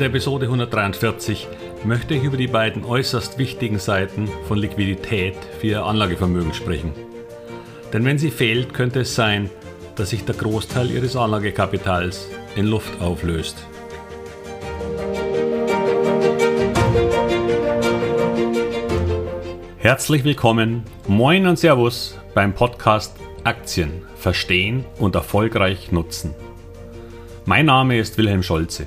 der Episode 143 möchte ich über die beiden äußerst wichtigen Seiten von Liquidität für Ihr Anlagevermögen sprechen. Denn wenn sie fehlt, könnte es sein, dass sich der Großteil Ihres Anlagekapitals in Luft auflöst. Herzlich willkommen, moin und Servus beim Podcast Aktien verstehen und erfolgreich nutzen. Mein Name ist Wilhelm Scholze.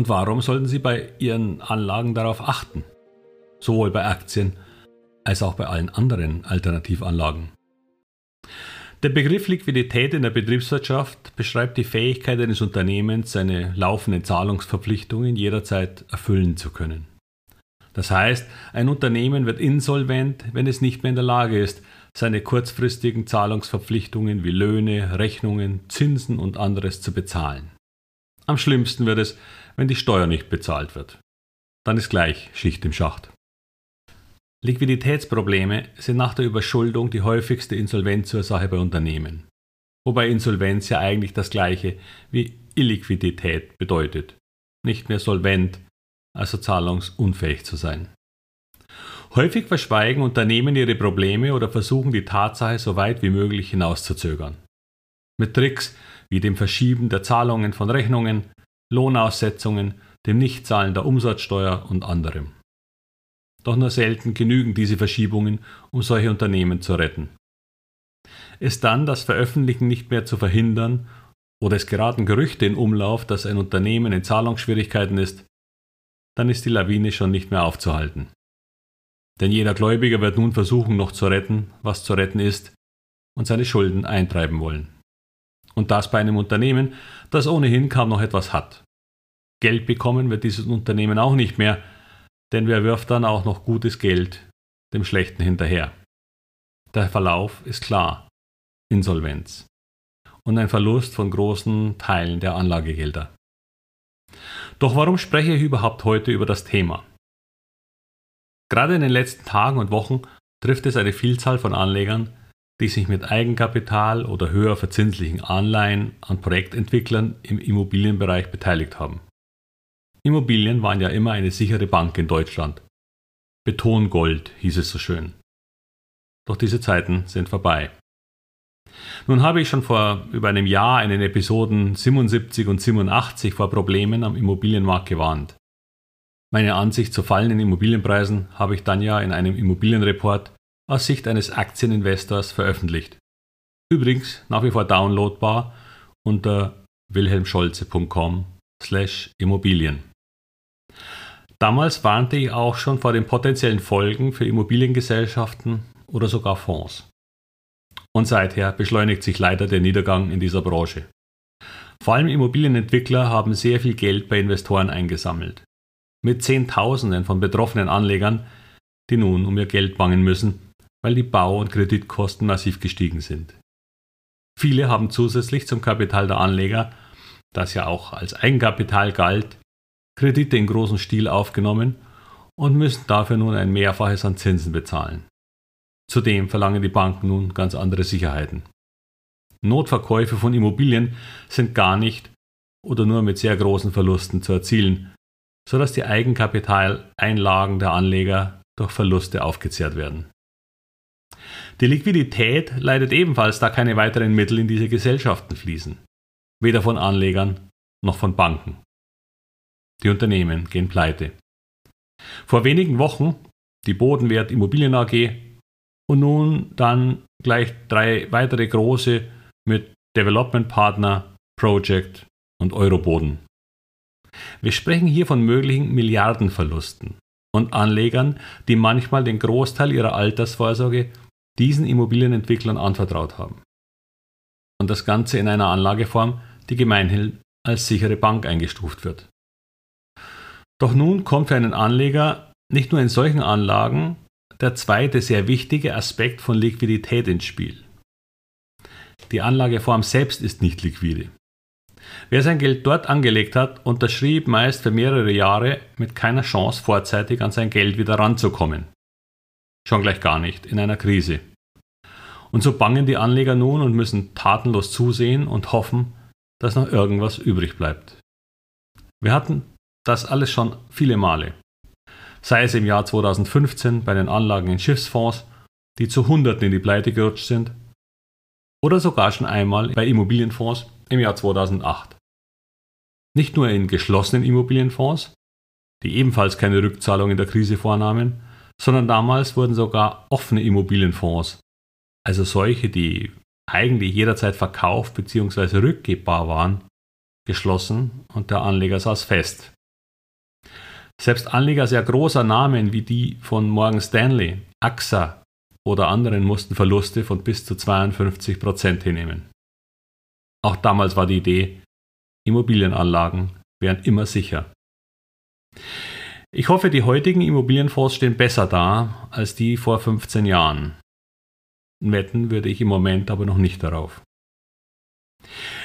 Und warum sollten Sie bei Ihren Anlagen darauf achten? Sowohl bei Aktien als auch bei allen anderen Alternativanlagen. Der Begriff Liquidität in der Betriebswirtschaft beschreibt die Fähigkeit eines Unternehmens, seine laufenden Zahlungsverpflichtungen jederzeit erfüllen zu können. Das heißt, ein Unternehmen wird insolvent, wenn es nicht mehr in der Lage ist, seine kurzfristigen Zahlungsverpflichtungen wie Löhne, Rechnungen, Zinsen und anderes zu bezahlen. Am schlimmsten wird es, wenn die Steuer nicht bezahlt wird. Dann ist gleich Schicht im Schacht. Liquiditätsprobleme sind nach der Überschuldung die häufigste Insolvenzursache bei Unternehmen. Wobei Insolvenz ja eigentlich das gleiche wie Illiquidität bedeutet. Nicht mehr solvent, also zahlungsunfähig zu sein. Häufig verschweigen Unternehmen ihre Probleme oder versuchen die Tatsache so weit wie möglich hinauszuzögern. Mit Tricks wie dem Verschieben der Zahlungen von Rechnungen, Lohnaussetzungen, dem Nichtzahlen der Umsatzsteuer und anderem. Doch nur selten genügen diese Verschiebungen, um solche Unternehmen zu retten. Ist dann das Veröffentlichen nicht mehr zu verhindern oder es geraten Gerüchte in Umlauf, dass ein Unternehmen in Zahlungsschwierigkeiten ist, dann ist die Lawine schon nicht mehr aufzuhalten. Denn jeder Gläubiger wird nun versuchen, noch zu retten, was zu retten ist, und seine Schulden eintreiben wollen. Und das bei einem Unternehmen, das ohnehin kaum noch etwas hat. Geld bekommen wird dieses Unternehmen auch nicht mehr, denn wer wirft dann auch noch gutes Geld dem Schlechten hinterher? Der Verlauf ist klar. Insolvenz. Und ein Verlust von großen Teilen der Anlagegelder. Doch warum spreche ich überhaupt heute über das Thema? Gerade in den letzten Tagen und Wochen trifft es eine Vielzahl von Anlegern, die sich mit Eigenkapital oder höher verzinslichen Anleihen an Projektentwicklern im Immobilienbereich beteiligt haben. Immobilien waren ja immer eine sichere Bank in Deutschland. Betongold hieß es so schön. Doch diese Zeiten sind vorbei. Nun habe ich schon vor über einem Jahr in den Episoden 77 und 87 vor Problemen am Immobilienmarkt gewarnt. Meine Ansicht zu fallenden Immobilienpreisen habe ich dann ja in einem Immobilienreport aus Sicht eines Aktieninvestors veröffentlicht. Übrigens nach wie vor downloadbar unter wilhelmscholze.com slash Immobilien. Damals warnte ich auch schon vor den potenziellen Folgen für Immobiliengesellschaften oder sogar Fonds. Und seither beschleunigt sich leider der Niedergang in dieser Branche. Vor allem Immobilienentwickler haben sehr viel Geld bei Investoren eingesammelt. Mit Zehntausenden von betroffenen Anlegern, die nun um ihr Geld bangen müssen, weil die Bau- und Kreditkosten massiv gestiegen sind. Viele haben zusätzlich zum Kapital der Anleger, das ja auch als Eigenkapital galt, Kredite in großem Stil aufgenommen und müssen dafür nun ein Mehrfaches an Zinsen bezahlen. Zudem verlangen die Banken nun ganz andere Sicherheiten. Notverkäufe von Immobilien sind gar nicht oder nur mit sehr großen Verlusten zu erzielen, sodass die Eigenkapitaleinlagen der Anleger durch Verluste aufgezehrt werden. Die Liquidität leidet ebenfalls, da keine weiteren Mittel in diese Gesellschaften fließen, weder von Anlegern noch von Banken. Die Unternehmen gehen pleite. Vor wenigen Wochen die Bodenwert Immobilien AG und nun dann gleich drei weitere große mit Development Partner, Project und Euroboden. Wir sprechen hier von möglichen Milliardenverlusten und Anlegern, die manchmal den Großteil ihrer Altersvorsorge diesen Immobilienentwicklern anvertraut haben. Und das Ganze in einer Anlageform, die gemeinhin als sichere Bank eingestuft wird. Doch nun kommt für einen Anleger nicht nur in solchen Anlagen der zweite sehr wichtige Aspekt von Liquidität ins Spiel. Die Anlageform selbst ist nicht liquide. Wer sein Geld dort angelegt hat, unterschrieb meist für mehrere Jahre mit keiner Chance vorzeitig an sein Geld wieder ranzukommen. Schon gleich gar nicht in einer Krise. Und so bangen die Anleger nun und müssen tatenlos zusehen und hoffen, dass noch irgendwas übrig bleibt. Wir hatten das alles schon viele Male. Sei es im Jahr 2015 bei den Anlagen in Schiffsfonds, die zu Hunderten in die Pleite gerutscht sind, oder sogar schon einmal bei Immobilienfonds im Jahr 2008. Nicht nur in geschlossenen Immobilienfonds, die ebenfalls keine Rückzahlung in der Krise vornahmen, sondern damals wurden sogar offene Immobilienfonds, also solche, die eigentlich jederzeit verkauft bzw. rückgebbar waren, geschlossen und der Anleger saß fest. Selbst Anleger sehr großer Namen wie die von Morgan Stanley, AXA oder anderen mussten Verluste von bis zu 52 Prozent hinnehmen. Auch damals war die Idee, Immobilienanlagen wären immer sicher. Ich hoffe, die heutigen Immobilienfonds stehen besser da als die vor 15 Jahren. Wetten würde ich im Moment aber noch nicht darauf.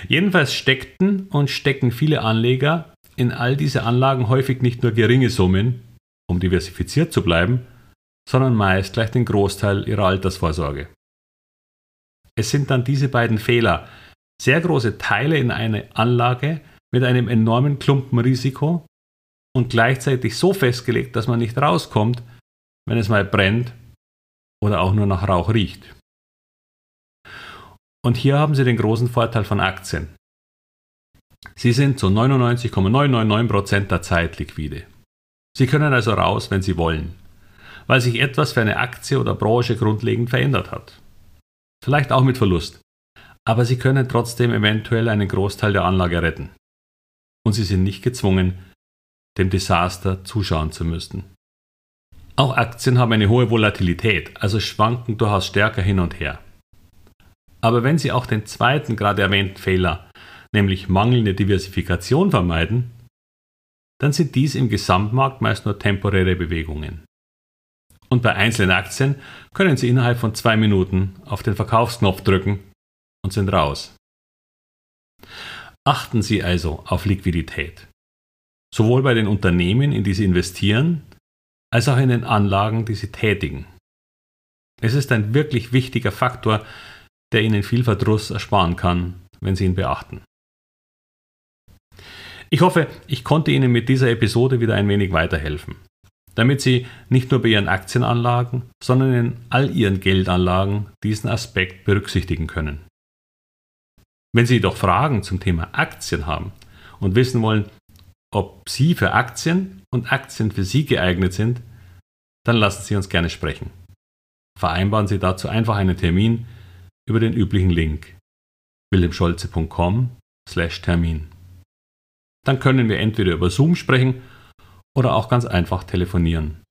Jedenfalls steckten und stecken viele Anleger in all diese Anlagen häufig nicht nur geringe Summen, um diversifiziert zu bleiben, sondern meist gleich den Großteil ihrer Altersvorsorge. Es sind dann diese beiden Fehler, sehr große Teile in eine Anlage mit einem enormen Klumpenrisiko und gleichzeitig so festgelegt, dass man nicht rauskommt, wenn es mal brennt oder auch nur nach Rauch riecht. Und hier haben Sie den großen Vorteil von Aktien. Sie sind zu 99,999% der Zeit liquide. Sie können also raus, wenn Sie wollen, weil sich etwas für eine Aktie oder Branche grundlegend verändert hat. Vielleicht auch mit Verlust. Aber Sie können trotzdem eventuell einen Großteil der Anlage retten. Und Sie sind nicht gezwungen, dem Desaster zuschauen zu müssen. Auch Aktien haben eine hohe Volatilität, also schwanken durchaus stärker hin und her. Aber wenn Sie auch den zweiten gerade erwähnten Fehler, nämlich mangelnde Diversifikation vermeiden, dann sind dies im Gesamtmarkt meist nur temporäre Bewegungen. Und bei einzelnen Aktien können Sie innerhalb von zwei Minuten auf den Verkaufsknopf drücken und sind raus. Achten Sie also auf Liquidität sowohl bei den Unternehmen, in die sie investieren, als auch in den Anlagen, die sie tätigen. Es ist ein wirklich wichtiger Faktor, der Ihnen viel Verdruss ersparen kann, wenn Sie ihn beachten. Ich hoffe, ich konnte Ihnen mit dieser Episode wieder ein wenig weiterhelfen, damit Sie nicht nur bei Ihren Aktienanlagen, sondern in all Ihren Geldanlagen diesen Aspekt berücksichtigen können. Wenn Sie jedoch Fragen zum Thema Aktien haben und wissen wollen, ob Sie für Aktien und Aktien für Sie geeignet sind, dann lassen Sie uns gerne sprechen. Vereinbaren Sie dazu einfach einen Termin über den üblichen Link wilhelmscholze.com/termin. Dann können wir entweder über Zoom sprechen oder auch ganz einfach telefonieren,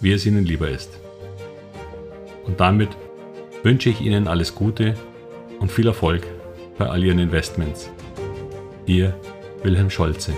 wie es Ihnen lieber ist. Und damit wünsche ich Ihnen alles Gute und viel Erfolg bei all Ihren Investments. Ihr Wilhelm Scholze.